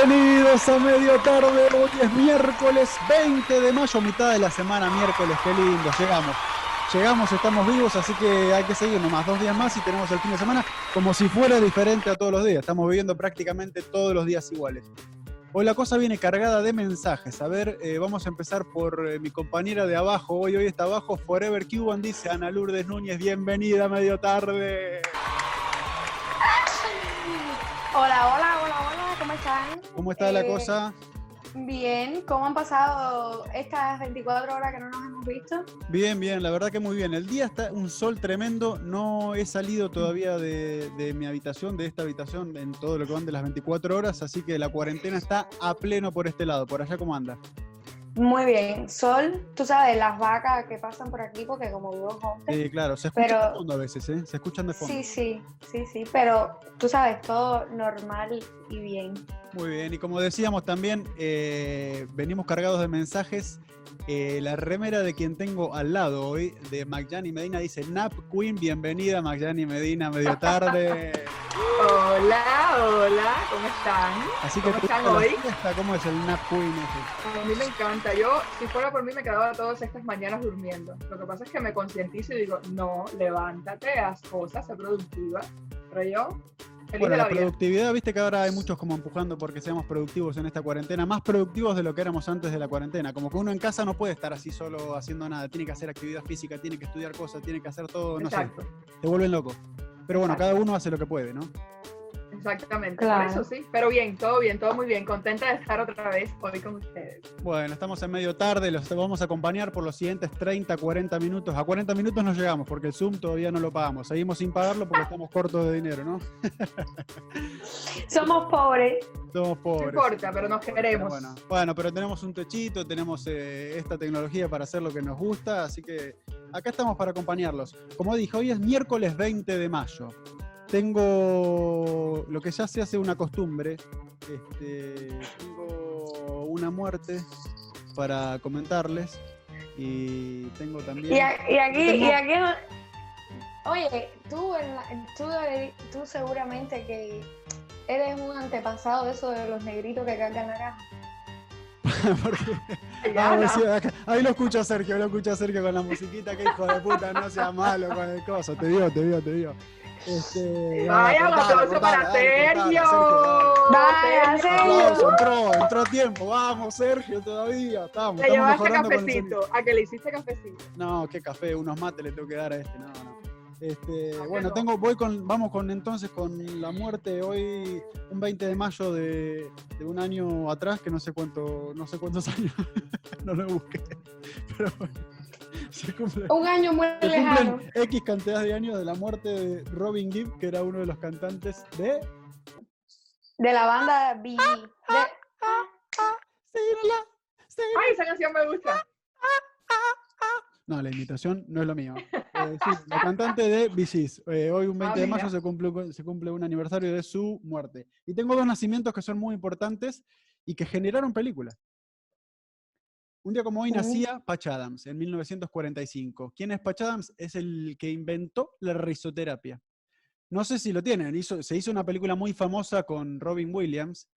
Bienvenidos a medio tarde, hoy es miércoles 20 de mayo, mitad de la semana, miércoles, qué lindo, llegamos. Llegamos, estamos vivos, así que hay que seguir nomás dos días más y tenemos el fin de semana como si fuera diferente a todos los días. Estamos viviendo prácticamente todos los días iguales. Hoy la cosa viene cargada de mensajes. A ver, eh, vamos a empezar por eh, mi compañera de abajo. Hoy, hoy está abajo, Forever Cuban, dice Ana Lourdes Núñez. Bienvenida a medio tarde. Hola, hola, hola, hola, ¿cómo están? ¿Cómo está la Eh, cosa? Bien, ¿cómo han pasado estas 24 horas que no nos hemos visto? Bien, bien, la verdad que muy bien. El día está un sol tremendo. No he salido todavía de, mi habitación, de esta habitación, en todo lo que van de las 24 horas, así que la cuarentena está a pleno por este lado. ¿Por allá cómo anda? Muy bien, Sol, tú sabes, las vacas que pasan por aquí, porque como vivo en Sí, claro, se escuchan Pero- de fondo a veces, ¿eh? Se escuchan de fondo. sí, sí, sí, sí, pero tú sabes, todo normal y bien. Muy bien, y como decíamos también, eh, venimos cargados de mensajes. Eh, la remera de quien tengo al lado hoy, de Magyani Medina, dice Nap Queen, bienvenida Magyani Medina, medio tarde. Hola, hola, ¿cómo están? Así que ¿Cómo ¿te están hoy? fiesta? ¿Cómo es el Nap Queen ese? A mí me encanta. Yo, si fuera por mí, me quedaba todas estas mañanas durmiendo. Lo que pasa es que me concientizo y digo, no, levántate, haz cosas, sé productiva. Pero yo, feliz Bueno, de la la vida. productividad, viste que ahora hay muchos como empujando porque seamos productivos en esta cuarentena, más productivos de lo que éramos antes de la cuarentena. Como que uno en casa no puede estar así solo haciendo nada, tiene que hacer actividad física, tiene que estudiar cosas, tiene que hacer todo, no Exacto, sé, te vuelven loco. Pero bueno, cada uno hace lo que puede, ¿no? Exactamente. Claro. Por eso sí. Pero bien, todo bien, todo muy bien. Contenta de estar otra vez hoy con ustedes. Bueno, estamos en medio tarde, los vamos a acompañar por los siguientes 30, 40 minutos. A 40 minutos no llegamos porque el Zoom todavía no lo pagamos. Seguimos sin pagarlo porque estamos cortos de dinero, ¿no? Somos pobres. Somos No pobres. importa, pero nos queremos. Bueno, bueno, pero tenemos un techito, tenemos eh, esta tecnología para hacer lo que nos gusta, así que acá estamos para acompañarlos. Como dije, hoy es miércoles 20 de mayo. Tengo lo que ya se hace una costumbre. Este, tengo una muerte para comentarles y tengo también. Y, aquí, y aquí, oye, tú, en la- tú, tú seguramente que eres un antepasado de eso de los negritos que cargan la caja. Porque- Ya, Ah, no. sí, acá- ahí lo escucho a Sergio, lo escucho a Sergio con la musiquita, que hijo de puta, no sea malo con el coso, te digo, te digo, te digo. Este, Vaya, un aplauso para Sergio. Vaya, Sergio. Entró, entró a tiempo, vamos Sergio, todavía, estamos, estamos llevaste cafecito, a que le hiciste cafecito. No, qué café, unos mates le tengo que dar a este, no, no. Este, ¿Por qué bueno, no? tengo, voy con, vamos con entonces con la muerte hoy, un 20 de mayo de, de un año atrás, que no sé cuánto, no sé cuántos años, no lo busqué, pero bueno, se cumple. Un año muy Se lejano. cumplen X cantidad de años de la muerte de Robin Gibb, que era uno de los cantantes de. De la banda B. Síguela, síguela. Ay, esa canción me gusta. No, la imitación no es lo mío. Eh, sí, la cantante de Gees. Eh, hoy, un 20 Ah, de mayo, se cumple, se cumple un aniversario de su muerte. Y tengo dos nacimientos que son muy importantes y que generaron películas. Un día como hoy nacía Patch Adams, en 1945. ¿Quién es Patch Adams? Es el que inventó la risoterapia. No sé si lo tienen. hizo- se hizo una película muy famosa con Robin Williams,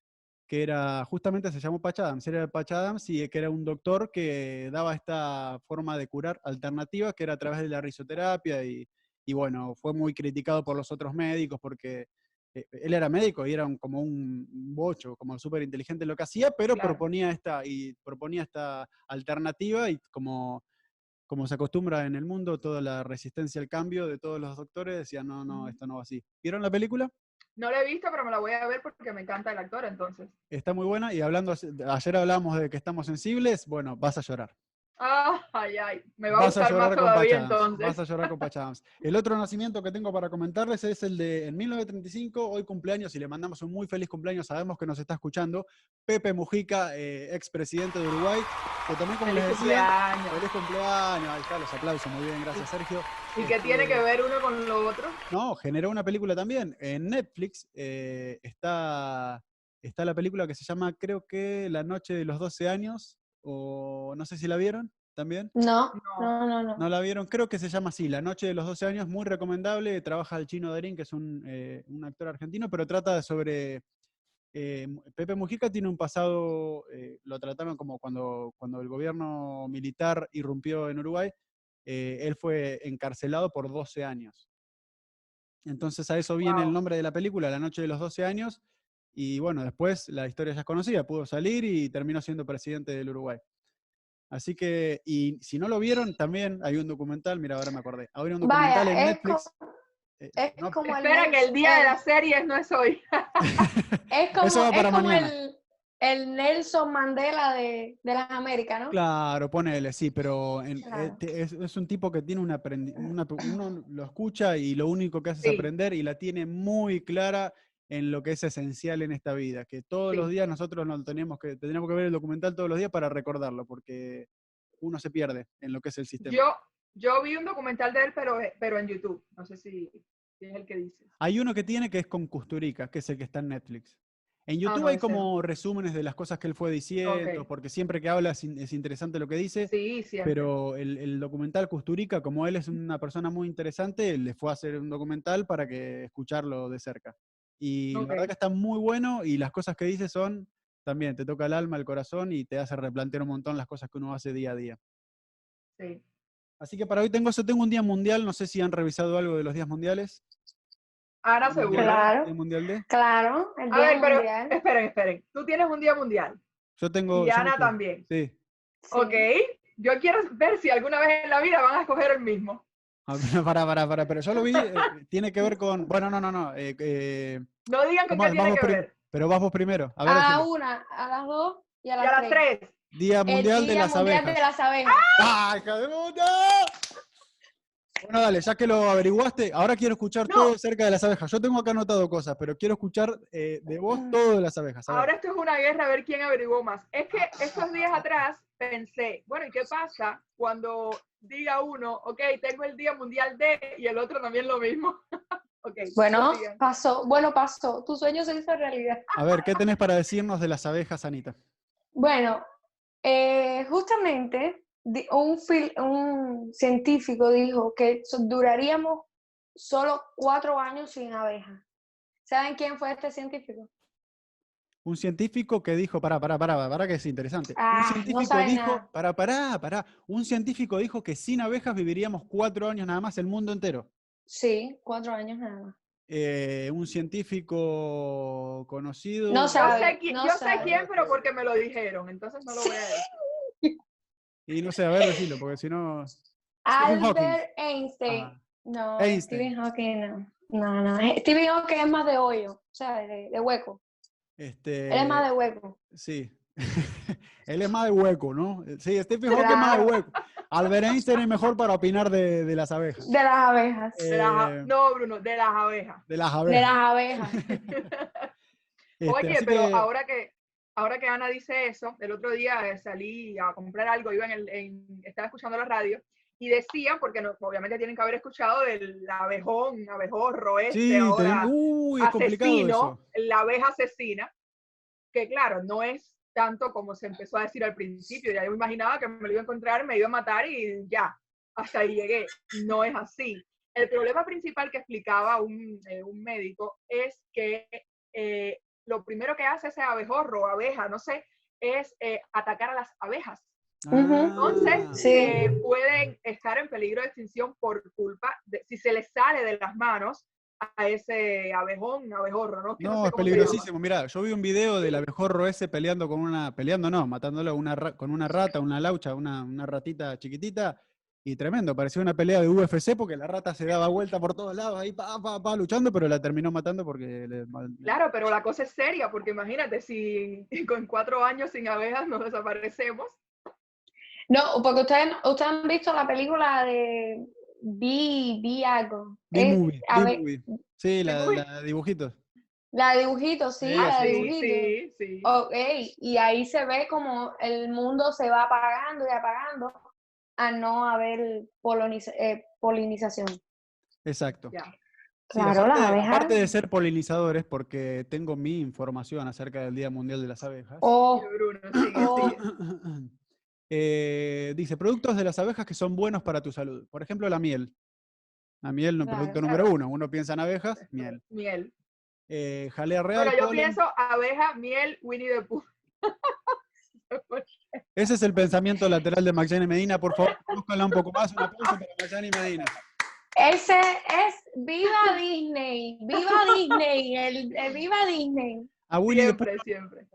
que era, justamente se llamó Patch Adams, era Patch Adams y que era un doctor que daba esta forma de curar alternativa, que era a través de la risoterapia y, y bueno, fue muy criticado por los otros médicos porque él era médico y era un- como un bocho, como súper inteligente en lo que hacía, pero Claro. proponía esta, y proponía esta alternativa y como, como se acostumbra en el mundo, toda la resistencia al cambio de todos los doctores decían, no, no, esto no va así. ¿Vieron la película? No la he visto, pero me la voy a ver porque me encanta el actor, entonces. Está muy buena y hablando, ayer hablábamos de que estamos sensibles, bueno, vas a llorar. Ay, ay. Me va a Vas a gustar más todavía entonces. Vas a llorar con Pachams. El otro nacimiento que tengo para comentarles es el de en 1935, hoy cumpleaños, y le mandamos un muy feliz cumpleaños, sabemos que nos está escuchando, Pepe Mujica, eh, expresidente de Uruguay, que también como Feliz les decía, cumpleaños. feliz cumpleaños, ahí está, los aplausos, muy bien, gracias Sergio. ¿Y qué tiene Este, que ver uno con lo otro? No, generó una película también. En Netflix eh, está, está la película que se llama, creo que La Noche de los 12 años, o no sé si la vieron también. No, No. no, no, no. ¿No la vieron? Creo que se llama así, La Noche de los 12 años, muy recomendable. Trabaja el chino Darín, que es un, eh, un actor argentino, pero trata sobre. eh, Pepe Mujica tiene un pasado, eh, lo trataron como cuando, cuando el gobierno militar irrumpió en Uruguay, él fue encarcelado por 12 años. Entonces a eso viene el nombre de la película, La Noche de los 12 años, y bueno, después la historia ya es conocida, pudo salir y terminó siendo presidente del Uruguay. Así que, y si no lo vieron, también hay un documental, mira, ahora me acordé. Habría un documental en Vaya, Netflix. eh, es no, como el Espera que el día de las series no es hoy. Es como, Eso va es como mañana. el, el Nelson Mandela de, de las Américas, ¿no? Claro, ponele, sí, pero en- eh, Claro. es, es un tipo que tiene una pe- uno lo escucha y lo único que hace Sí. es aprender y la tiene muy clara en lo que es esencial en esta vida, que todos los Sí. días nosotros nos teníamos que, tendríamos que ver el documental todos los días para recordarlo, porque uno se pierde en lo que es el sistema. Yo, yo vi un documental de él, pero, pero en YouTube. No sé si, si es el que dices. Hay uno que tiene que es con Custurica, que es el que está en Netflix. En YouTube Ah, no, hay como resúmenes de las cosas que él fue diciendo, Ok. porque siempre que habla es, in- es interesante lo que dice. Sí, siempre. Pero el, el documental Custurica, como él es una persona muy interesante, le fue a hacer un documental para que escucharlo de cerca. Y la verdad que está muy bueno y las cosas que dice son, también te toca el alma, el corazón y te hace replantear un montón las cosas que uno hace día a día. Sí. Así que para hoy tengo eso, tengo un día mundial, no sé si han revisado algo de los días mundiales. Ana ¿El seguro. mundial A? Claro. ¿El mundial D? Claro, el A Día ver, pero Mundial. esperen, esperen. Tú tienes un día mundial. Yo tengo... Y Ana también. Sí. Sí. Ok. Yo quiero ver si alguna vez en la vida van a escoger el mismo. Ah, Para, para, para, pero yo lo vi, eh, tiene que ver con... Bueno, no, no, no. eh, eh, No digan con vamos- qué tiene que ver. pero vas vos primero. A ver, A la decime. una, a las dos y a Y las, a las tres. tres. Día Mundial de Día las Mundial Abejas. de las Abejas. ¡Ah, hija de puta! Bueno, dale, ya que lo averiguaste, ahora quiero escuchar No. todo acerca de las abejas. Yo tengo acá anotado cosas, pero quiero escuchar eh, de vos todo de las abejas. Ahora esto es una guerra a ver quién averiguó más. Es que estos días atrás pensé, bueno, ¿y qué pasa cuando diga uno, ok, tengo el Día Mundial de y el otro también lo mismo? ok. Bueno, pasó, bueno, pasó. Tu sueño se hizo realidad. A ver, ¿qué tenés para decirnos de las abejas, Anita? Bueno, eh, justamente un, fil- un científico dijo que duraríamos solo cuatro años sin abejas. ¿Saben quién fue este científico? Un científico que dijo, pará, pará, pará, pará, que es interesante. Ah, un no científico dijo, nada. pará, pará, pará. Un científico dijo que sin abejas viviríamos cuatro años nada más el mundo entero. Sí, cuatro años nada más. Eh, un científico conocido. No Yo sabe, sé, qui- no yo sé quién, pero porque me lo dijeron, entonces no lo voy a decir. Y no sé, a ver, decirlo, porque si no. Albert Einstein. Ah, No, Einstein. Stephen Hawking no. No, no. eh, Stephen Hawking es más de hoyo, o sea, de, de hueco. Este, Él es más de hueco. Sí. Él es más de hueco, ¿no? Sí, Stephen Hawking es más de Claro. hueco. Albert Einstein es mejor para opinar de, de las abejas. De las abejas. De las Eh, no, Bruno, de las abejas. De las De abejas. las abejas. Este, Oye, pero que- ahora que ahora que Ana dice eso, el otro día eh, salí a comprar algo, iba en el, en- estaba escuchando la radio y decían, porque no, obviamente tienen que haber escuchado del abejón, abejorro este, Sí, ahora uy, asesino, la abeja asesina, que claro, no es tanto como se empezó a decir al principio, ya yo me imaginaba que me lo iba a encontrar, me iba a matar y ya, hasta ahí llegué. No es así. El problema principal que explicaba un, eh, un médico es que eh, lo primero que hace ese abejorro o abeja, no sé, es eh, atacar a las abejas. Entonces, Ah, Sí. eh, pueden estar en peligro de extinción por culpa de si se les sale de las manos a ese abejón, abejorro, ¿no? Que No, sé es peligrosísimo. Mirá, yo vi un video del abejorro ese peleando con una, peleando no, matándolo a una, con una rata, una laucha, una, una ratita chiquitita, y tremendo, parecía una pelea de UFC porque la rata se daba vuelta por todos lados, ahí pa, pa, pa, luchando, pero la terminó matando porque le, Claro, pero la cosa es seria, porque imagínate, si con cuatro años sin abejas nos desaparecemos. No, porque ustedes, ustedes han visto la película de Vi, Vi algo. Es- B-Movie, a ver, B-Movie. Sí, la, la de dibujitos. la de dibujitos, sí, Sí, la de dibujitos. sí, sí. Ok, y ahí se ve como el mundo se va apagando y apagando a no haber poliniza- eh, polinización. Exacto. Claro, las aparte, abejas. aparte de ser polinizadores, porque tengo mi información acerca del Día Mundial de las Abejas. Oh, Bruno, sigue, Oh. sigue. Eh, dice, productos de las abejas que son buenos para tu salud. Por ejemplo, la miel. La miel, no Claro, producto claro. número uno. Uno piensa en abejas, miel. Miel. Eh, jalea real. Bueno, yo polen. pienso abeja, miel, Winnie the Pooh. Ese es el pensamiento lateral de Maxine Medina. Por favor, búscala un poco más. Un aplauso para Maxine Medina. ese es Viva Disney, Viva Disney, el, el Viva Disney. A Winnie the Pooh Siempre, siempre.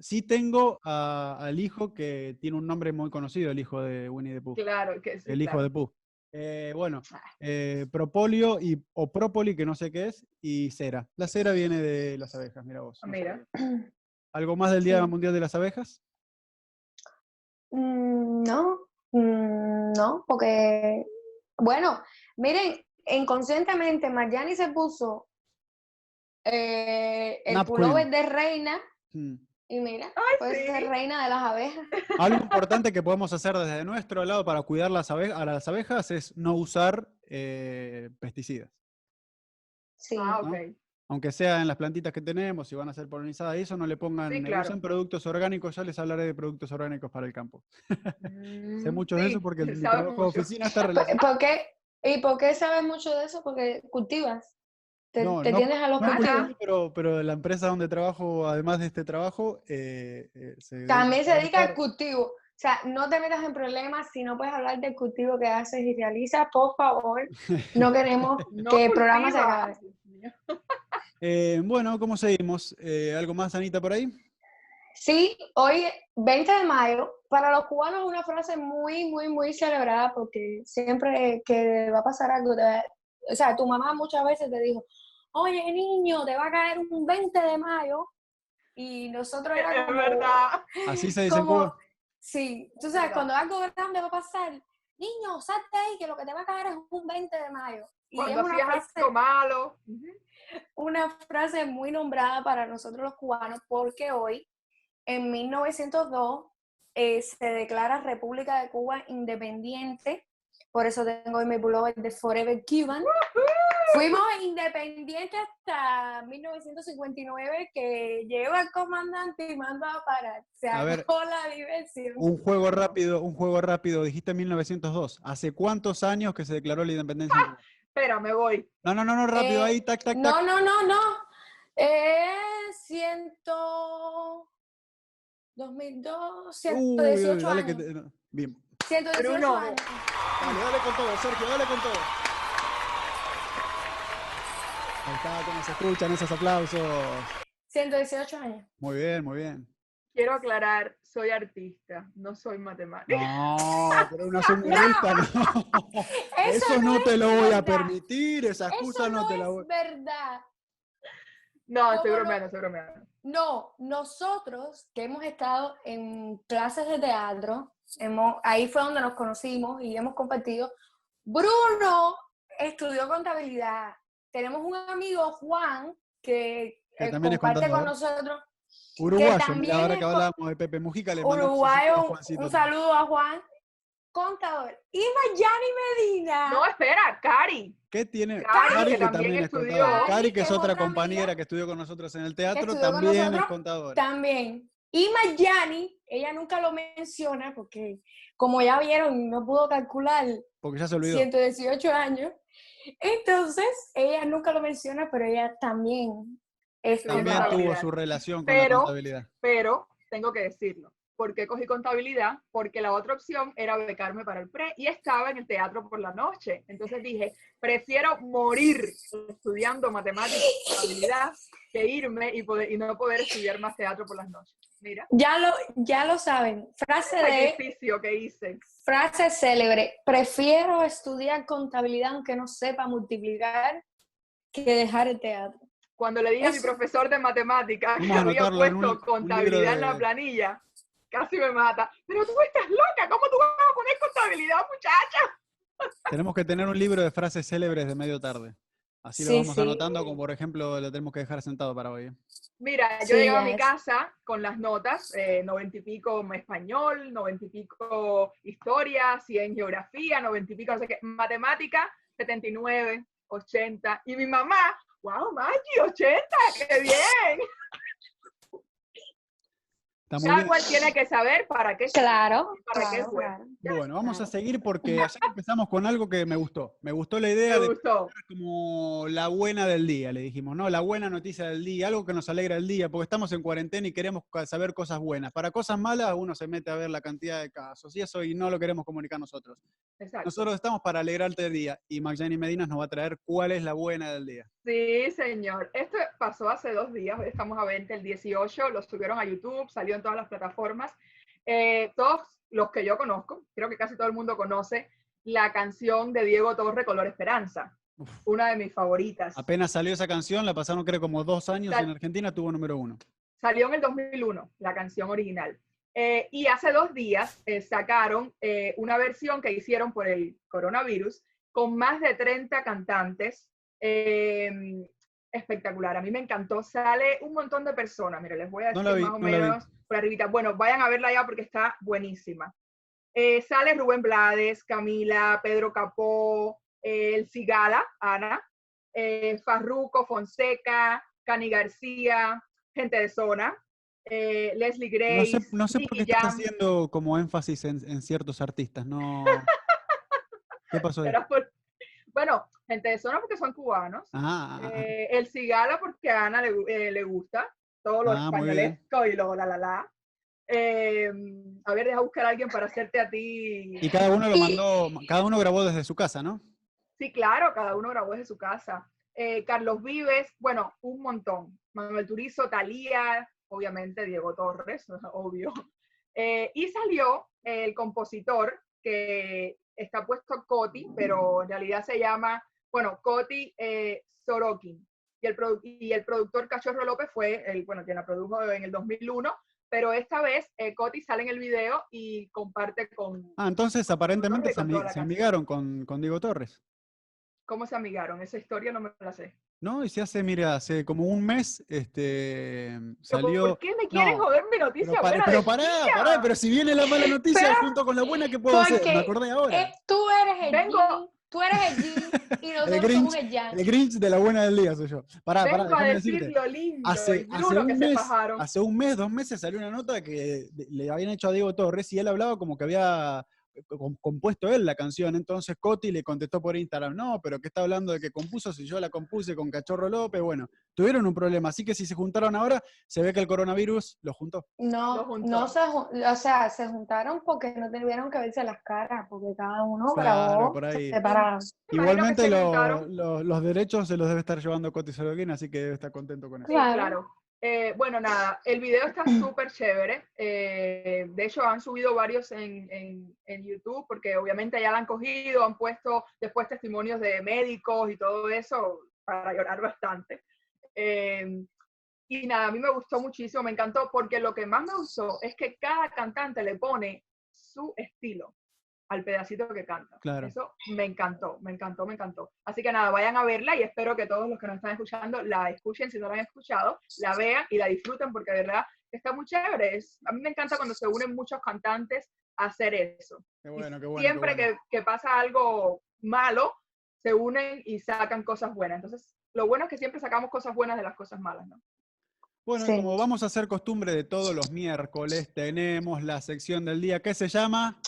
Sí tengo a- al hijo que tiene un nombre muy conocido, el hijo de Winnie the Pooh. Claro que sí. el hijo claro. de Pooh. Eh, bueno, Ah. eh, propolio y, o própoli, que no sé qué es, y cera. La cera viene de las abejas, mira vos. Ah, mira. ¿Algo más del Día Sí. Mundial de las Abejas? Mm, No, mm, no, porque, bueno, miren, inconscientemente Marjani se puso eh, el Nap pullover Queen. de reina Mm. Y mira, Ay, puede ser sí. reina de las abejas. Algo importante que podemos hacer desde nuestro lado para cuidar las abe- a las abejas es no usar eh, pesticidas. Sí, Ah, ¿no? ok. Aunque sea en las plantitas que tenemos, si van a ser polinizadas y eso, no le pongan, eh, claro. usen productos orgánicos, ya les hablaré de productos orgánicos para el campo. Sé Mm, mucho de sí, eso porque el, mi trabajo de oficina está ¿Por, relacionado. por qué? ¿Y por qué sabes mucho de eso? Porque cultivas, te, No, te no tienes a los No pero, pero la empresa donde trabajo, además de este trabajo, eh, eh, se También se dedica al cultivo. O sea, no te metas en problemas si no puedes hablar del cultivo que haces y realizas, por favor. No queremos No que el programa se acabe. Eh, bueno, ¿cómo seguimos? Eh, ¿Algo más, Anita, por ahí? Sí, hoy, 20 de mayo, para los cubanos es una frase muy, muy, muy celebrada porque siempre que va a pasar algo, te o sea, tu mamá muchas veces te dijo, oye niño, te va a caer un 20 de mayo. Y nosotros era Es como, verdad. Así se dice como-. Sí, tú sabes, cuando algo grande va a pasar, niño, salte ahí que lo que te va a caer es un 20 de mayo. Y es Cuando una frase, algo malo. Una frase muy nombrada para nosotros los cubanos porque hoy, en 1902, eh, se declara República de Cuba independiente. Por eso tengo hoy mi pullover de Forever Cuban. Fuimos independientes hasta 1959 que llegó el comandante y mandó a parar. Se A ver. acabó la diversión. Un juego rápido, un juego rápido. Dijiste 1902. ¿Hace cuántos años que se declaró la independencia? en Cuba? Espera, me voy. No, no, no, no, rápido Eh, ahí, tac, tac, tac. No, no, no, no. Eh, ciento... 2002, Uy, 118 uy, que te-. Bien. 118 Bruno. años. Dale, dale con todo, Sergio, dale con todo. Ahí está, cómo se escuchan esos aplausos. 118 años. Muy bien, muy bien. Quiero aclarar, soy artista, no soy matemática. No, pero una surrealista no. Eso, Eso no es te lo voy a verdad. permitir, esa Eso excusa no no te la es voy verdad. No, estoy ¿Cómo no? bromeando, estoy bromeando. No, nosotros que hemos estado en clases de teatro, hemos, ahí fue donde nos conocimos y hemos compartido. Bruno estudió contabilidad. Tenemos un amigo, Juan, que, Que eh, también es comparte con contador. nosotros. Uruguayo, también mira, ahora es que hablábamos de Pepe Mujica, le Uruguayo, a un, saludo a Juan, contador. Y Mayani Medina. No, espera, Cari. ¿Qué tiene? Cari, Cari, que que también es estudió. contadora. Cari, que que es es otra compañera amiga que estudió con nosotros en el teatro, también es contadora. También. Y Mayani, ella nunca lo menciona porque, como ya vieron, no pudo calcular Porque ya se olvidó. 118 años. Entonces, ella nunca lo menciona, pero ella también es También tuvo su relación con Pero- la contabilidad. Pero tengo que decirlo. ¿Por qué cogí contabilidad? Porque la otra opción era becarme para el pre y estaba en el teatro por la noche. Entonces dije, prefiero morir estudiando matemáticas y contabilidad que irme y, poder, y no poder estudiar más teatro por las noches. Mira, Ya lo, ya lo saben. Frase de sacrificio que hice. frase célebre. Prefiero estudiar contabilidad aunque no sepa multiplicar que dejar el teatro. Cuando le dije a mi Eso. profesor de matemáticas que había anotarlo en un- puesto un contabilidad en de- la planilla, casi me mata. Pero tú estás loca, ¿cómo tú vas a poner contabilidad, muchacha? Tenemos que tener un libro de frases célebres de medio tarde. Así lo Sí, vamos sí. anotando, como por ejemplo lo tenemos que dejar sentado para hoy. Mira, yo Sí, llego a mi casa con las notas, eh, noventa y pico español, noventa y pico historia, 100 geografía, noventa y pico, no sé qué, matemática, 79, 80. Y mi mamá, wow, Maggie, 80, qué bien. Cual tiene que saber para qué. Claro, ¿Para qué claro. Bueno, vamos a seguir porque ayer empezamos con algo que me gustó. Me gustó la idea Me de gustó. como la buena del día, le dijimos, ¿no? La buena noticia del día, algo que nos alegra el día, porque estamos en cuarentena y queremos saber cosas buenas. Para cosas malas uno se mete a ver la cantidad de casos y eso y no lo queremos comunicar nosotros. Exacto. Nosotros estamos para alegrarte el día y Magyani Medinas nos va a traer cuál es la buena del día. Sí, señor. Esto pasó hace dos días, hoy estamos a 20, el 18, lo subieron a YouTube, salió en todas las plataformas. Eh, todos los que yo conozco, creo que casi todo el mundo conoce la canción de Diego Torre, Color Esperanza, Uf. una de mis favoritas. Apenas salió esa canción, la pasaron creo como dos años Sal- en Argentina, tuvo número uno. Salió en el 2001, la canción original. Eh, y hace dos días eh, sacaron eh, una versión que hicieron por el coronavirus con más de 30 cantantes. Eh, espectacular, a mí me encantó. Sale un montón de personas, mire, les voy a No decir vi, más o no menos por arribita. Bueno, vayan a verla ya porque está buenísima. Eh, sale Rubén Blades, Camila, Pedro Capó, eh, El Cigala, Ana, eh, Farruco, Fonseca, Cani García, gente de zona, eh, Leslie No Grace, sé, no sé por qué estás haciendo como énfasis en, en ciertos artistas, no... ¿Qué pasó ahí? Era por- Bueno, gente de zona porque son cubanos. Ah, ah, ah. Eh, el Cigala porque a Ana le, eh, le gusta todo lo Ah, y lo la la la. Eh, a ver, deja buscar a alguien para hacerte a ti. y cada uno lo mandó, cada uno grabó desde su casa, ¿no? Sí, claro, cada uno grabó desde su casa. Eh, Carlos Vives, bueno, un montón. Manuel Turizo, Talía, obviamente Diego Torres, obvio. Eh, y salió el compositor que está puesto Coti, pero en realidad se llama, bueno, Coti eh, Sorokin. Y el, y el productor Cachorro López fue el, bueno, quien la produjo en el 2001, pero esta vez eh, Coti sale en el video y comparte con, Ah, entonces aparentemente se, amigaron con, con Diego Torres, cómo se amigaron. Esa historia no me la sé. ¿no? Y se hace, mira, hace como un mes este, Pero, salió... ¿Por qué me quieren no, joder mi Pero, noticia para- buena pero pará, pará, pero si viene la mala noticia Pero- junto con la buena, ¿qué puedo hacer? Me acordé ahora. Eh, tú eres el Vengo- tú eres el yin y nosotros Grinch, somos el yang. El Grinch de la buena del día soy yo. Pará, pará, Vengo a déjame decir decirte. lo lindo, Hace, hace que un se mes, hace un mes, dos meses salió una nota que le habían hecho a Diego Torres y él hablaba como que había compuesto él la canción. Entonces Coti le contestó por Instagram, no, pero ¿qué está hablando de que compuso si yo la compuse con Cachorro López? Bueno, tuvieron un problema. Así que si se juntaron ahora, se ve que el coronavirus los juntó. Lo No, juntó. no se, o sea, se juntaron porque no tuvieron que verse las caras, porque cada uno Claro, grabó por ahí. separado. Igualmente se lo- juntaron. lo- los derechos se los debe estar llevando Coti Sorokin, así que debe estar contento con eso. Claro. Eh, bueno, nada, el video está súper chévere. eh, de hecho, han subido varios en, en- en YouTube porque obviamente ya la han cogido, han puesto después testimonios de médicos y todo eso para llorar bastante. Eh, y nada, a mí me gustó muchísimo, me encantó porque lo que más me gustó es que cada cantante le pone su estilo al pedacito que canta. Claro. Eso me encantó, me encantó, me encantó. Así que nada, vayan a verla y espero que todos los que nos están escuchando la escuchen si no la han escuchado, la vean y la disfruten porque de verdad está muy chévere. Es- a mí me encanta cuando se unen muchos cantantes a hacer eso. Qué bueno, qué bueno. qué Siempre bueno. que, que pasa algo malo, se unen y sacan cosas buenas. Entonces, lo bueno es que siempre sacamos cosas buenas de las cosas malas, ¿no? Bueno, Sí. como vamos a hacer costumbre de todos los miércoles, tenemos la sección del día que se llama.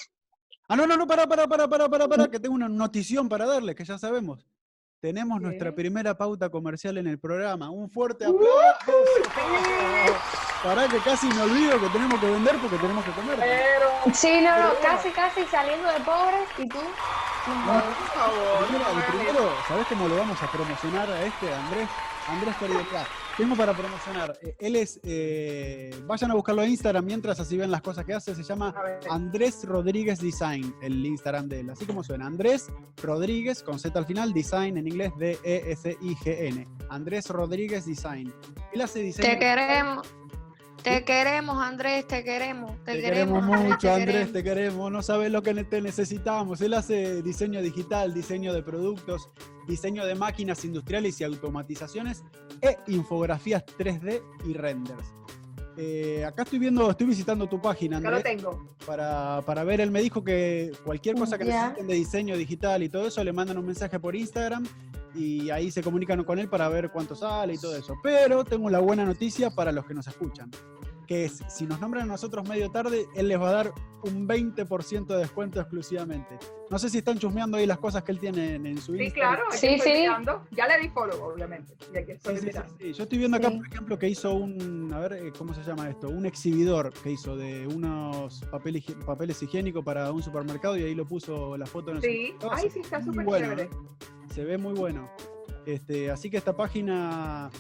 Ah, no, no, no, para, para, para, para, para, para, que tengo una notición para darle, que ya sabemos. Tenemos nuestra primera pauta comercial en el programa. Un fuerte aplauso. Para que casi me olvido que tenemos que vender porque tenemos que comer. Pero, Sí, no, no, casi, casi saliendo de pobres y tú. no por favor, Primero, no primero, ¿sabés cómo lo vamos a promocionar a este, Andrés? Andrés Pereira. Tengo para promocionar. Eh, Él es. eh, vayan a buscarlo a Instagram mientras así ven las cosas que hace. Se llama. Andrés Rodríguez Design, el Instagram de él. Así como suena. Andrés Rodríguez, con Z al final, Design en inglés, E D-E-S-I-G-N. Andrés Rodríguez Design. Él hace diseño. Te queremos. Te queremos, Andrés, te queremos. Te, Te queremos Andrés, mucho, te Andrés, queremos. te queremos. No sabes lo que te necesitamos. Él hace diseño digital, diseño de productos, diseño de máquinas industriales y automatizaciones e infografías 3D y renders. Eh, acá estoy viendo, estoy visitando tu página, Acá lo Andrés, tengo. para, para ver. Él me dijo que cualquier cosa que Ya. necesiten de diseño digital y todo eso, le mandan un mensaje por Instagram y ahí se comunican con él para ver cuánto sale y todo eso. Pero tengo la buena noticia para los que nos escuchan, que es, si nos nombran a nosotros medio tarde, él les va a dar un 20% de descuento exclusivamente. No sé si están chusmeando ahí las cosas que él tiene en, en su Sí, Instagram. claro. Sí, estoy sí. mirando. Ya le di follow, obviamente. Estoy sí, sí. Yo estoy viendo acá, Sí. por ejemplo, que hizo un, a ver, eh, ¿cómo se llama esto? Un exhibidor que hizo de unos papel higi- papeles higiénicos para un supermercado y ahí lo puso la foto en el Sí. Se sí, está súper bueno, chévere. ¿eh? Se ve muy bueno. Este, así que esta página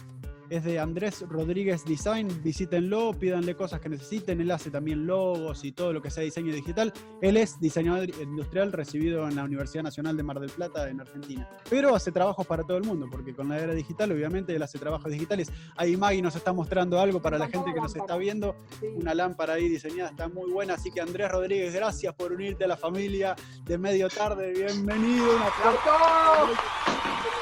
es de Andrés Rodríguez Design. Visítenlo, pídanle cosas que necesiten. Él hace también logos y todo lo que sea diseño digital. Él es diseñador industrial recibido en la Universidad Nacional de Mar del Plata en Argentina. Pero hace trabajos para todo el mundo, porque con la era digital, obviamente, él hace trabajos digitales. Ahí Maggie nos está mostrando algo para la gente que nos está viendo. Una lámpara ahí diseñada, está muy buena. Así que Andrés Rodríguez, gracias por unirte a la familia de medio tarde. Bienvenido. Un aplauso.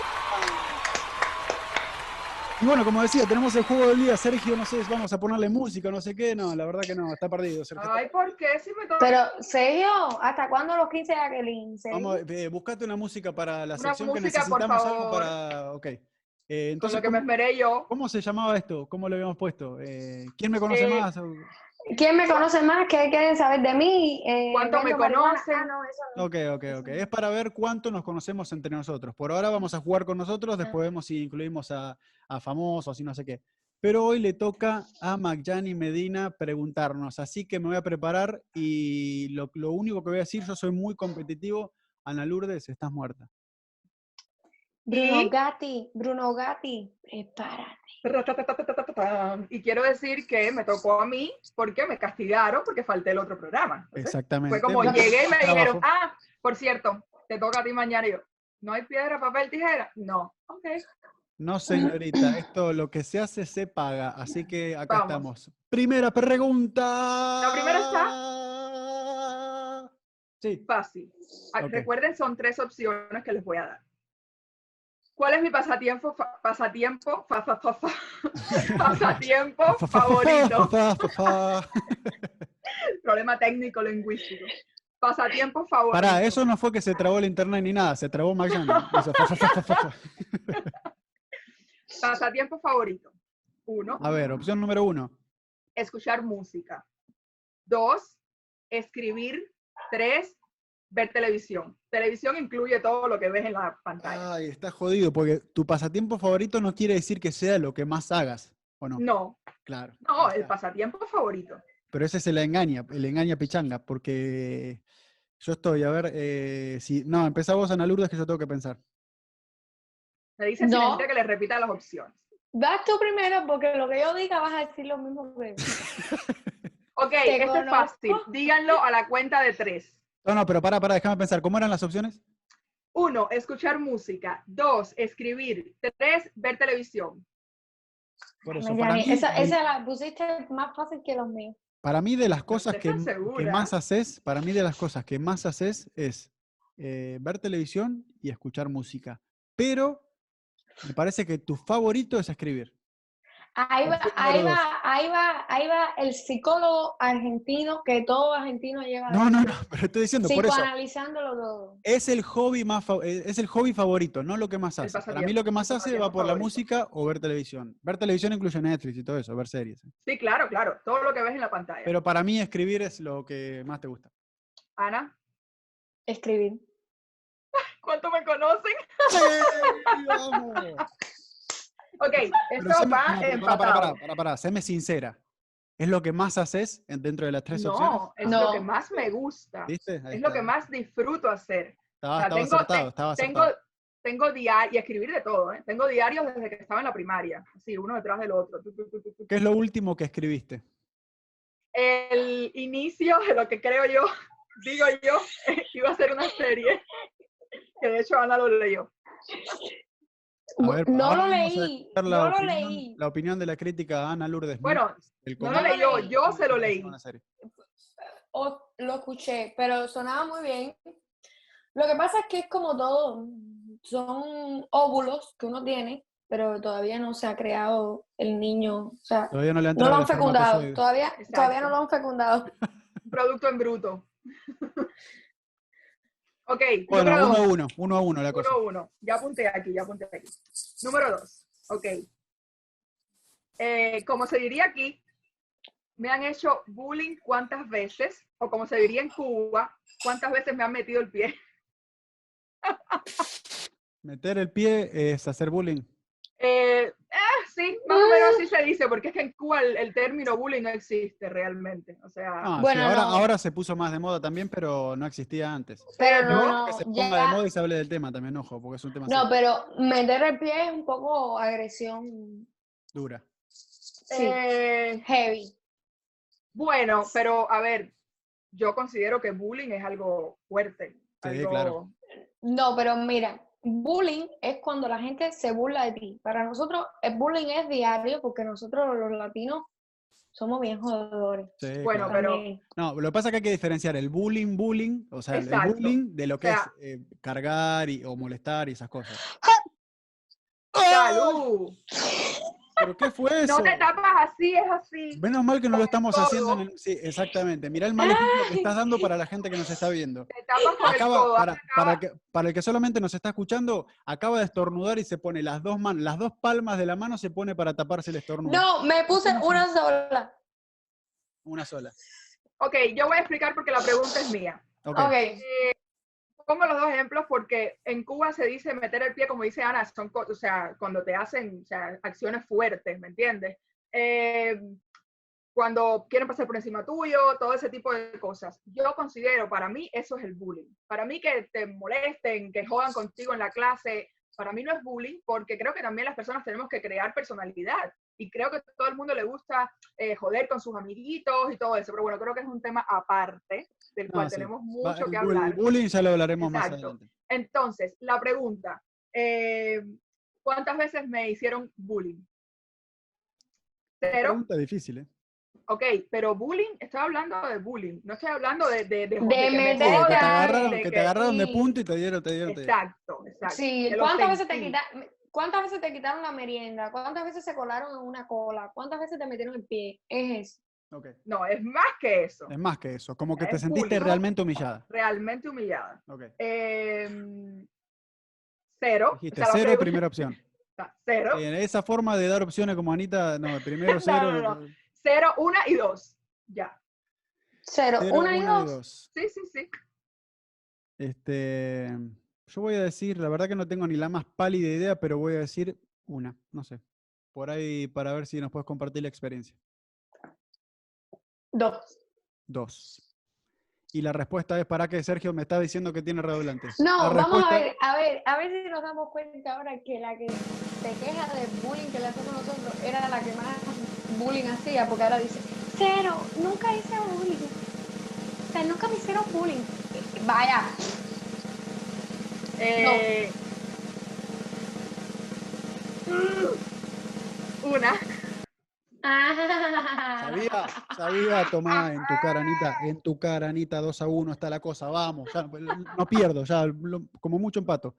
Y bueno, como decía, tenemos el juego del día. Sergio, no sé, vamos a ponerle música, no sé qué. No, la verdad que no, está perdido. Sergio. Ay, ¿por qué? Si me toca Pero, Sergio, ¿hasta cuándo los 15 de Jacqueline? Vamos, eh, buscate una música para la Una sección que por necesitamos algo para. Ok. Eh, con entonces, lo que me ¿cómo, esmeré yo. cómo se llamaba esto? ¿Cómo lo habíamos puesto? Eh, ¿Quién me conoce Eh, más? ¿Quién me conoce más? ¿Qué quieren saber de mí? Eh, ¿Cuánto me conocen? Ah, no, eso no. Ok, ok, ok. Es para ver cuánto nos conocemos entre nosotros. Por ahora vamos a jugar con nosotros, Ah. después vemos si incluimos a, a famosos y no sé qué. Pero hoy le toca a Magyani Medina preguntarnos, así que me voy a preparar y lo, lo único que voy a decir, yo soy muy competitivo. Ana Lourdes, estás muerta. Bruno ¿Y? Gatti, Bruno Gatti, prepárate. Y quiero decir que me tocó a mí porque me castigaron porque falté el otro programa. Exactamente. Fue como llegué y me trabajo. dijeron, ah, por cierto, te toca a ti mañana. Y yo, ¿no hay piedra, papel, tijera? No. Ok. No, señorita, esto lo que se hace se paga, así que acá Vamos. estamos. Primera pregunta. La primera está. Sí. Fácil. Ah. Recuerden, son tres opciones que les voy a dar. ¿Cuál es mi pasatiempo, fa- pasatiempo, fa- fa- pasatiempo Fa, fa, fa, fa, favorito? fa, fa, fa. Problema técnico lingüístico. Pasatiempo favorito. Pará, eso no fue que se trabó el internet ni nada, se trabó fa. Pasatiempo favorito. Uno, A ver, opción número uno. escuchar música. Dos, escribir. Tres, ver televisión. Televisión incluye todo lo que ves en la pantalla. Ay, está jodido, porque tu pasatiempo favorito no quiere decir que sea lo que más hagas, ¿o no? No, Claro. no, el pasatiempo favorito. Pero ese se la engaña, el engaña pichanga, porque yo estoy, a ver, eh, si. No, empezá vos, Ana Lourdes, que yo tengo que pensar. Me dicen si No. que les repita las opciones. Vas tú primero porque lo que yo diga vas a decir lo mismo que Ok, esto es fácil. Díganlo a la cuenta de tres. No, no, pero para, para, déjame pensar. ¿Cómo eran las opciones? Uno, escuchar música. Dos, escribir. Tres, ver televisión. Por eso, Ay, para mí, esa, de- esa la pusiste más fácil que los míos. para mí de las cosas que, más haces, para mí de las cosas que más haces es eh, ver televisión y escuchar música. Pero me parece que tu favorito es escribir. Ahí va, ahí va, ahí va, ahí va el psicólogo argentino que todo argentino lleva No, no, no, pero estoy diciendo, por eso. psicoanalizándolo todo. Es el hobby más eh, es el hobby favorito, no lo que más hace. Para mí lo que más hace va por la música o ver televisión. Ver televisión incluye Netflix y todo eso, ver series. ¿eh? Sí, claro, claro. Todo lo que ves en la pantalla. Pero para mí escribir es lo que más te gusta. Ana, Escribir. ¿cuánto me conocen? vamos! Ok, esto va pero empatado. para, para, para, para, séme sincera. ¿Es lo que más haces en- dentro de las tres opciones? No, es No. lo que más me gusta. ¿Viste? Es lo que más disfruto hacer. Estaba, O sea, estaba tengo- acertado, te- estaba tengo, acertado. tengo diario, y escribir de todo, ¿eh? Tengo diarios desde que estaba en la primaria, así, uno detrás del otro. ¿Qué es lo último que escribiste? El inicio de lo que creo yo, digo yo, iba a ser una serie, que de hecho Ana lo leyó. Ver, no lo leí, no lo opinión- leí. La opinión de la crítica Ana Lourdes. Bueno, el No lo leí yo, se lo leí. O lo escuché, pero sonaba muy bien. Lo que pasa es que es como todo, son óvulos que uno tiene, pero todavía no se ha creado el niño, o sea, Todavía no le han no lo han fecundado, todavía, todavía no lo han fecundado. Un producto en bruto. ok, Bueno, uno dos. a uno, uno a uno la cosa. Uno, uno. Ya apunté aquí, ya apunté aquí. Número dos. Ok. Eh, como se diría aquí, me han hecho bullying cuántas veces, o como se diría en Cuba, cuántas veces me han metido el pie. Meter el pie es hacer bullying. Eh, sí, más o menos así se dice, porque es que en Cuba el, el término bullying no existe realmente. O sea, Ah, sí, Bueno, ahora, no. ahora se puso más de moda también, pero no existía antes. Pero ¿no? no, que se ponga de moda y se hable del tema también, ojo, porque es un tema no, pero meter el pie es un poco agresión, dura. sí, eh, heavy. bueno, pero a ver, yo considero que bullying es algo fuerte. Sí, algo- claro. No, pero mira, bullying es cuando la gente se burla de ti. Para nosotros el bullying es diario porque nosotros los latinos somos bien jodedores. Sí, Bueno, claro. pero-. No, lo que pasa es que hay que diferenciar el bullying, bullying, o sea, el- bullying de lo que O sea- es eh, cargar y, o molestar y esas cosas. ¡Salud! ¿Pero qué fue eso? No te tapas así, es así. Menos mal que no lo estamos codo. haciendo en el... Sí, exactamente. Mirá el mal ejemplo que estás dando para la gente que nos está viendo. Te tapas con el Acaba, codo. para, acaba- para, el que, para el que solamente nos está escuchando, acaba de estornudar y se pone las dos manos, las dos palmas de la mano se pone para taparse el estornudo. No, me puse ¿Cómo una sola. Una sola. Ok, yo voy a explicar porque la pregunta es mía. Ok. Ok. Pongo los dos ejemplos porque en Cuba se dice meter el pie, como dice Ana, son o sea, cuando te hacen acciones fuertes, ¿me entiendes? Eh, cuando quieren pasar por encima tuyo, todo ese tipo de cosas. Yo considero, para mí, eso es el bullying. Para mí que te molesten, que jodan contigo en la clase, para mí no es bullying, porque creo que también las personas tenemos que crear personalidad. Y creo que a todo el mundo le gusta eh, joder con sus amiguitos y todo eso. Pero bueno, creo que es un tema aparte, del No, cual sí. tenemos Va, mucho el que hablar. el bullying ya lo hablaremos más Exacto. adelante. Entonces, la pregunta, eh, ¿cuántas veces me hicieron bullying? Pero, Pregunta difícil, ¿eh? ok, pero bullying, estoy hablando de bullying, no estoy hablando de... De, de, De que me que te agarraron, de que te que- agarraron de sí. punto y te dieron, te dieron, te dieron. Exacto, exacto. Sí, que ¿cuántas veces, te sentí. ¿Cuántas veces te quitaron la merienda? ¿Cuántas veces se colaron en una cola? ¿Cuántas veces te metieron el pie? Es eso. No, es más que eso. Es más que eso, como que te sentiste realmente humillada. Realmente humillada. Ok. Eh, cero. o Dijiste sea, la cero, pregunta- primera opción. Cero. En esa forma de dar opciones como Anita, no, primero cero, no, no. Cero, una y dos. Ya. Cero, cero, una y una dos. Sí, sí, sí. Este, yo voy a decir, la verdad que no tengo ni la más pálida idea, pero voy a decir una, no sé. Por ahí para ver si nos puedes compartir la experiencia. Dos. Dos. Y la respuesta es para que Sergio me está diciendo que tiene redoblante. No, vamos a ver, a ver, a ver si nos damos cuenta ahora que la que se queja del bullying que le hacemos nosotros era la que más bullying hacía, porque ahora dice, cero, nunca hice bullying. O sea, nunca me hicieron bullying. Vaya, Eh, Una. Ah. Sabía, sabía, tomá en tu cara, Anita, en tu cara, Anita, 2 a 1 está la cosa, vamos, ya, no pierdo, ya lo- como mucho empato.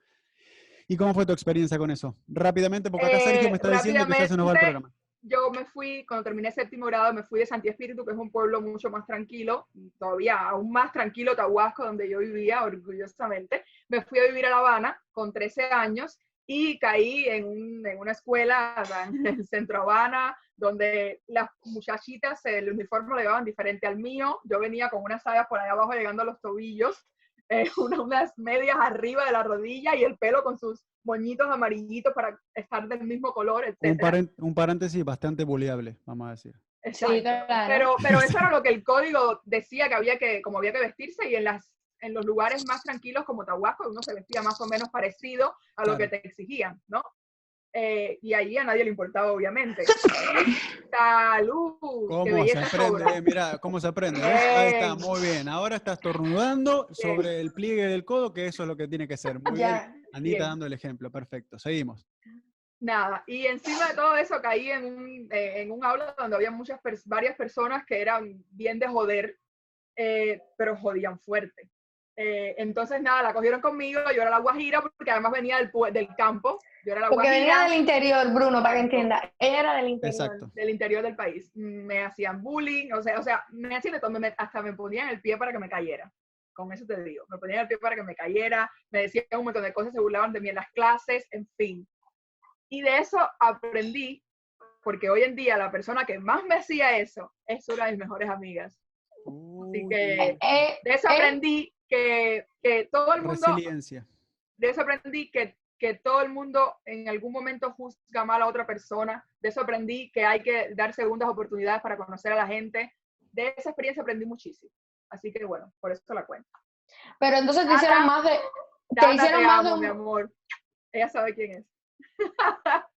¿Y cómo fue tu experiencia con eso? Rápidamente, porque acá Sergio Eh, me está diciendo que ya se nos va el rápidamente, programa. Yo me fui, cuando terminé séptimo grado, me fui de Santi Espíritu, que es un pueblo mucho más tranquilo, todavía aún más tranquilo, Tahuasco, donde yo vivía orgullosamente. Me fui a vivir a La Habana con 13 años y caí en, un- en una escuela en el centro Habana, donde las muchachitas el uniforme lo llevaban diferente al mío. Yo venía con unas sayas por allá abajo llegando a los tobillos, eh, una- unas medias arriba de la rodilla y el pelo con sus moñitos amarillitos para estar del mismo color, etc. Un, paréntesis bastante buleable, vamos a decir. Exacto. Sí, claro. Pero, pero eso era lo que el código decía que había que, como había que vestirse y en las en los lugares más tranquilos como Tahuasco uno se vestía más o menos parecido a lo que te exigían, ¿no? Eh, y allí a nadie le importaba, obviamente. ¡Salud! ¡Qué ¿Cómo se aprende? sobra! eh? Mira, cómo se aprende. ¿ves? Ahí está, muy bien. Ahora está estornudando Bien. sobre el pliegue del codo, que eso es lo que tiene que ser. Muy bien. Anita Bien. dando el ejemplo, perfecto. Seguimos. nada, y encima de todo eso caí en un, eh, en un aula donde había muchas varias personas que eran bien de joder, eh, pero jodían fuerte. Eh, entonces, nada, la cogieron conmigo, yo era la guajira, porque además venía del, del campo, yo era la Porque venía guajira del interior, Bruno, para que entienda. Ella era del interior. Exacto. del interior del país. Me hacían bullying, o sea, o sea me hacían de todo, me- hasta me ponían el pie para que me cayera. Con eso te digo, me ponían el pie para que me cayera, me decían un montón de cosas, se burlaban de mí en las clases, en fin. Y de eso aprendí, porque hoy en día la persona que más me hacía eso es una de mis mejores amigas. Así que Eh, de eso Eh. aprendí que, que todo el mundo, resiliencia. de eso aprendí que, que todo el mundo en algún momento juzga mal a otra persona. De eso aprendí que hay que dar segundas oportunidades para conocer a la gente. De esa experiencia aprendí muchísimo. Así que bueno, por eso la cuento. pero entonces te Tata, hicieron más de. Te hicieron te más de amo, mi un, amor. Ella sabe quién es.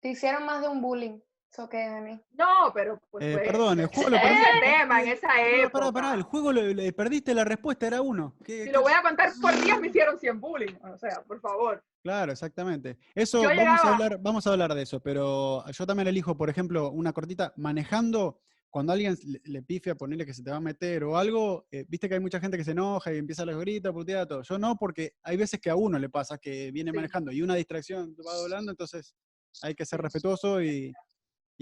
te hicieron más de un bullying. Eso que, Dani. No, pero pues Eh, fue- perdón, el juego lo ese perdiste. tema en esa No, época. pará, pará, el juego le, le perdiste la respuesta, era uno. ¿Qué- Si qué- lo voy a contar por días me hicieron 100 bullying. O sea, por favor. Claro, exactamente. Eso, vamos a, hablar, vamos a hablar de eso, pero yo también elijo, por ejemplo, una cortita, manejando, cuando alguien le, le pifia, ponerle que se te va a meter o algo, eh, viste que hay mucha gente que se enoja y empieza a los gritos, putear, todo. Yo no, porque hay veces que a uno le pasa que viene Sí. manejando y una distracción va doblando, entonces hay que ser respetuoso y,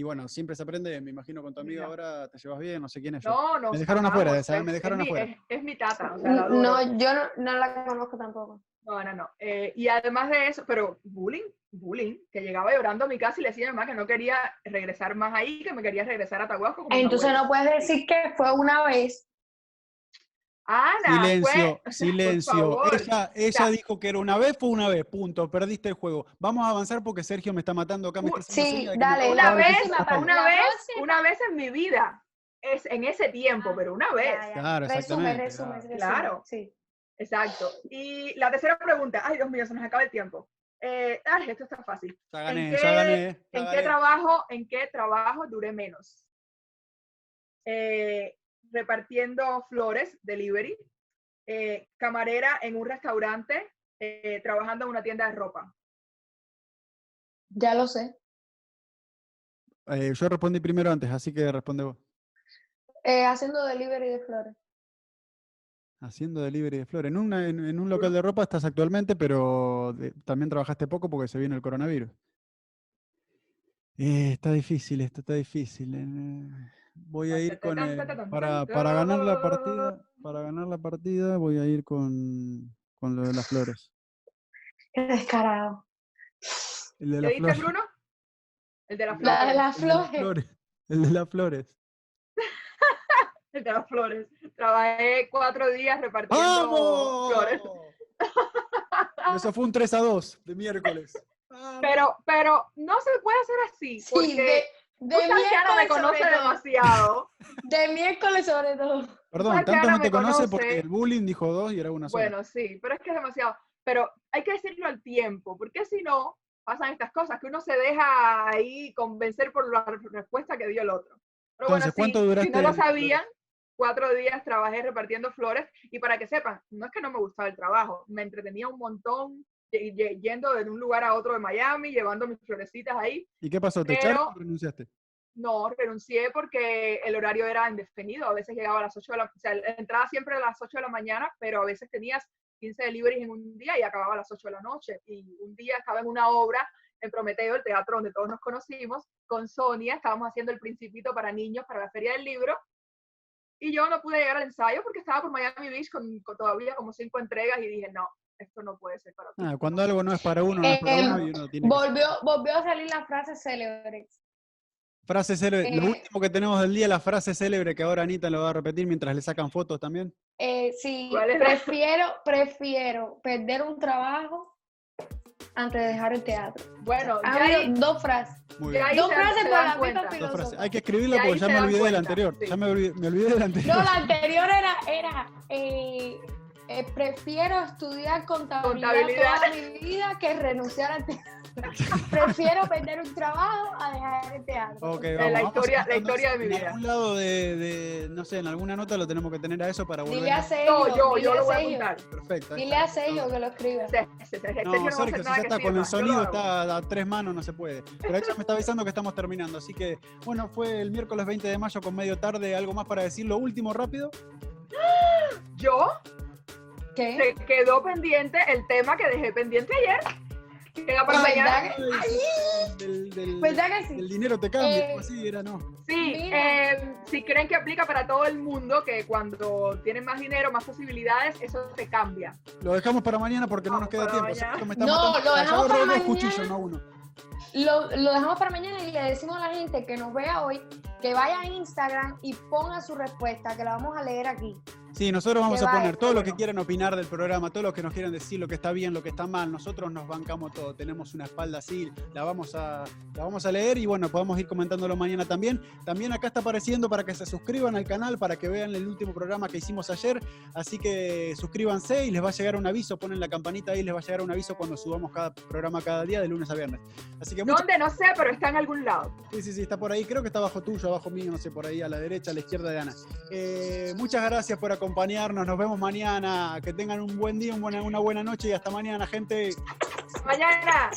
y bueno, siempre se aprende, me imagino con tu amiga Ya. ahora te llevas bien, no sé quién es yo. No, no. Me dejaron afuera de amamos, esa, es- me dejaron es mi- afuera. Es, es mi tata. O sea, la adoro. No, yo no, no la conozco tampoco. No, no, no. Eh, y además de eso, pero bullying, bullying, que llegaba llorando a mi casa y le decía a mi mamá que no quería regresar más ahí, que me quería regresar a Tahuasco. Entonces no puedes decir que fue una vez. Ana, Silencio, silencio. Ella, ella dijo que era una vez, fue una vez, punto. Perdiste el juego. Vamos a avanzar porque Sergio me está matando acá. Me Uh, está sí, me dale, una vez, una vez, una vez en mi vida, es en ese tiempo, Ah, pero una vez. Ya, ya. Claro, resume, exactamente, resume, claro. resume, Claro. Sí. Exacto. Y la tercera pregunta, ay Dios mío, se nos acaba el tiempo. Eh, ay, esto está fácil. Ya ¿En qué- ya gané. ya ¿En qué trabajo, en qué trabajo duré menos? Eh, repartiendo flores, delivery, eh, camarera en un restaurante, eh, trabajando en una tienda de ropa. Ya lo sé. Eh, yo respondí primero antes, así que responde vos. Eh, haciendo delivery de flores. Haciendo delivery de flores. En, una- en, en un local de ropa estás actualmente, pero de- también trabajaste poco porque se viene el coronavirus. Eh, está difícil, esto está difícil. Voy a ir con el- para, para ganar la partida, para ganar la partida voy a ir con, con lo de las flores. Qué descarado. El de ¿Qué las dice flores. Bruno? El de las La de flores. las El de las flores. flores. El de las flores. El de las flores. Trabajé cuatro días repartiendo flores. ¡Vamos! Eso fue un 3 a 2 de miércoles. Pero, pero no se puede hacer así. Sí, porque de, de Santiago, me miércoles conoce sobre todo. demasiado. De miércoles sobre todo. Perdón, tanto no te conoce porque conoce. el bullying dijo dos y era una sola. Bueno, sí, pero es que es demasiado. Pero hay que decirlo al tiempo, porque si no, pasan estas cosas, que uno se deja ahí convencer por la re- respuesta que dio el otro. Pero Entonces, bueno, sí, ¿cuánto duraste si no lo sabían, cuatro días trabajé repartiendo flores, y para que sepan, no es que no me gustaba el trabajo, me entretenía un montón, yendo de un lugar a otro de Miami, llevando mis florecitas ahí. ¿Y qué pasó? ¿Te pero- echaron o renunciaste? No, renuncié porque el horario era indefinido. A veces llegaba a las 8 de la o sea, entraba siempre a las 8 de la mañana, pero a veces tenías 15 deliveries en un día y acababa a las 8 de la noche. Y un día estaba en una obra en Prometeo, el teatro donde todos nos conocimos, con Sonia, estábamos haciendo el Principito para niños para la Feria del Libro. Y yo no pude llegar al ensayo porque estaba por Miami Beach con, con todavía como cinco entregas y dije, no, esto no puede ser para ti. Ah, cuando algo no es para uno, no es para Eh, uno y uno tiene que- Volvió, volvió a salir la frase célebre. Frase célebre. Lo eh, último que tenemos del día, la frase célebre que ahora Anita lo va a repetir mientras le sacan fotos también. Eh, sí, ¿Cuál es la- prefiero, prefiero perder un trabajo antes de dejar el teatro. Bueno, ya ahí, dos frases. Dos se- frases dan la frases. Hay que escribirla porque ya me olvidé del anterior. sí. Ya me olvidé, me olvidé del anterior. No, la anterior era, era eh, eh, prefiero estudiar contabilidad, Contabilidad. toda mi vida que renunciar al teatro. prefiero perder un trabajo a dejar el teatro. Ok, la vamos, vamos historia- la historia de mi En vida. algún lado de, de- no sé, en alguna nota lo tenemos que tener a eso para volver. Dile a Sergio, No, yo, yo lo voy a apuntar. Perfecto. Dile a Sergio que lo escriba. Se- se- se- Sergio No, Sergio, si ya está con el sonido, está a tres manos, no se puede. Pero ella me está avisando que estamos terminando. Así que, bueno, fue el miércoles 20 de mayo con medio tarde. ¿Algo más para decir? Lo último, rápido. Yo ¿Qué? se quedó pendiente el tema que dejé pendiente ayer. Queda para ¿Verdad mañana. del, del- ¿Verdad que sí? del dinero te cambia. Eh, así era, no. Sí, eh, si creen que aplica para todo el mundo, que cuando tienen más dinero, más posibilidades, eso te cambia. Lo dejamos para mañana porque no nos Vamos queda tiempo. me está No, matando. lo dejamos para mañana. no uno. Lo, lo dejamos para mañana y le decimos a la gente que nos vea hoy que vaya a Instagram y ponga su respuesta, que la vamos a leer aquí. Sí, nosotros vamos a poner todo lo que quieran opinar del programa, todo lo que nos quieran decir, lo que está bien, lo que está mal. Nosotros nos bancamos todo, tenemos una espalda así, la vamos a, la vamos a leer y bueno, podemos ir comentándolo mañana también. También acá está apareciendo para que se suscriban al canal, para que vean el último programa que hicimos ayer. Así que suscríbanse y les va a llegar un aviso, ponen la campanita ahí, les va a llegar un aviso cuando subamos cada programa cada día, de lunes a viernes. Así que ¿Dónde? No sé, pero está en algún lado. Sí, sí, sí, está por ahí. Creo que está abajo tuyo, abajo mío, no sé, por ahí, a la derecha, a la izquierda de Ana. Eh, muchas gracias por acompañarnos. Nos vemos mañana. Que tengan un buen día, una buena noche y hasta mañana, gente. Mañana.